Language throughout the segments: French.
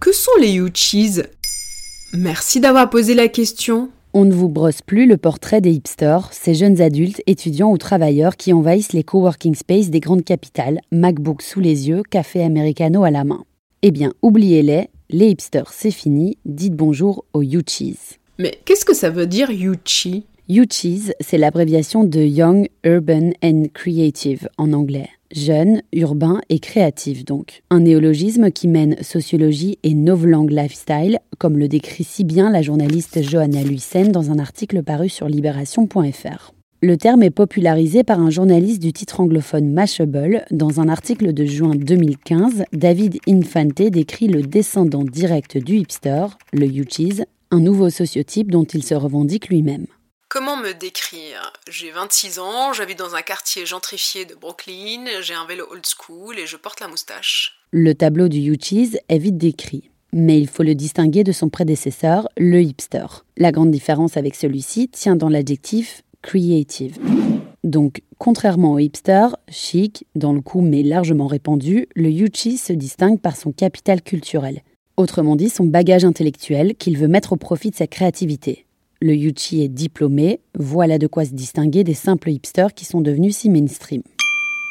Que sont les Uchis Merci d'avoir posé la question. On ne vous brosse plus le portrait des hipsters, ces jeunes adultes, étudiants ou travailleurs qui envahissent les coworking spaces des grandes capitales, MacBook sous les yeux, café americano à la main. Eh bien, oubliez-les, les hipsters, c'est fini, dites bonjour aux Uchis. Mais qu'est-ce que ça veut dire Uchi Uchis, c'est l'abréviation de Young, Urban and Creative en anglais. Jeune, urbain et créatif donc. Un néologisme qui mène sociologie et novlangue lifestyle, comme le décrit si bien la journaliste Johanna Luysen dans un article paru sur libération.fr. Le terme est popularisé par un journaliste du titre anglophone Mashable. Dans un article de juin 2015, David Infante décrit le descendant direct du hipster, le Uchis, un nouveau sociotype dont il se revendique lui-même. Comment me décrire? J'ai 26 ans, j'habite dans un quartier gentrifié de Brooklyn, j'ai un vélo old school et je porte la moustache. Le tableau du Uchis est vite décrit, mais il faut le distinguer de son prédécesseur, le hipster. La grande différence avec celui-ci tient dans l'adjectif creative. Donc, contrairement au hipster, chic, dans le coup mais largement répandu, le Uchis se distingue par son capital culturel. Autrement dit, son bagage intellectuel qu'il veut mettre au profit de sa créativité. Le Yuchi est diplômé, voilà de quoi se distinguer des simples hipsters qui sont devenus si mainstream.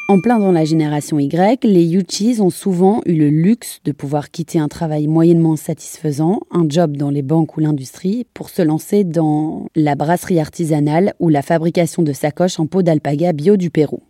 En plein dans la génération Y, les Yuchis ont souvent eu le luxe de pouvoir quitter un travail moyennement satisfaisant, un job dans les banques ou l'industrie, pour se lancer dans la brasserie artisanale ou la fabrication de sacoches en peau d'alpaga bio du Pérou.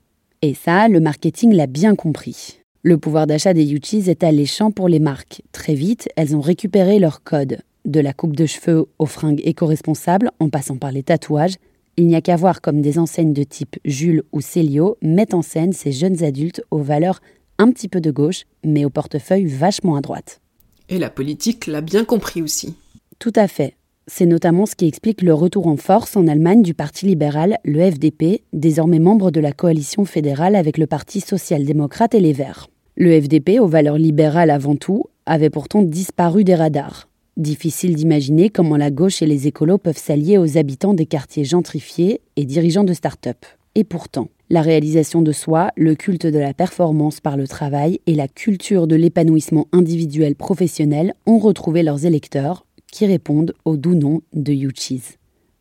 Et ça, le marketing l'a bien compris. Le pouvoir d'achat des Yuchis est alléchant pour les marques. Très vite, elles ont récupéré leur code. De la coupe de cheveux aux fringues éco-responsables, en passant par les tatouages, il n'y a qu'à voir comme des enseignes de type Jules ou Célio mettent en scène ces jeunes adultes aux valeurs un petit peu de gauche, mais au portefeuille vachement à droite. Et la politique l'a bien compris aussi. Tout à fait. C'est notamment ce qui explique le retour en force en Allemagne du Parti libéral, le FDP, désormais membre de la coalition fédérale avec le Parti social-démocrate et les Verts. Le FDP, aux valeurs libérales avant tout, avait pourtant disparu des radars. Difficile d'imaginer comment la gauche et les écolos peuvent s'allier aux habitants des quartiers gentrifiés et dirigeants de start-up. Et pourtant, la réalisation de soi, le culte de la performance par le travail et la culture de l'épanouissement individuel professionnel ont retrouvé leurs électeurs qui répondent au doux nom de Uchis.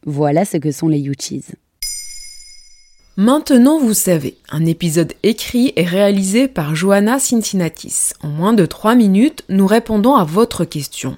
Voilà ce que sont les Uchis. Maintenant, vous savez, un épisode écrit et réalisé par Johanna Cincinnatis. En moins de 3 minutes, nous répondons à votre question.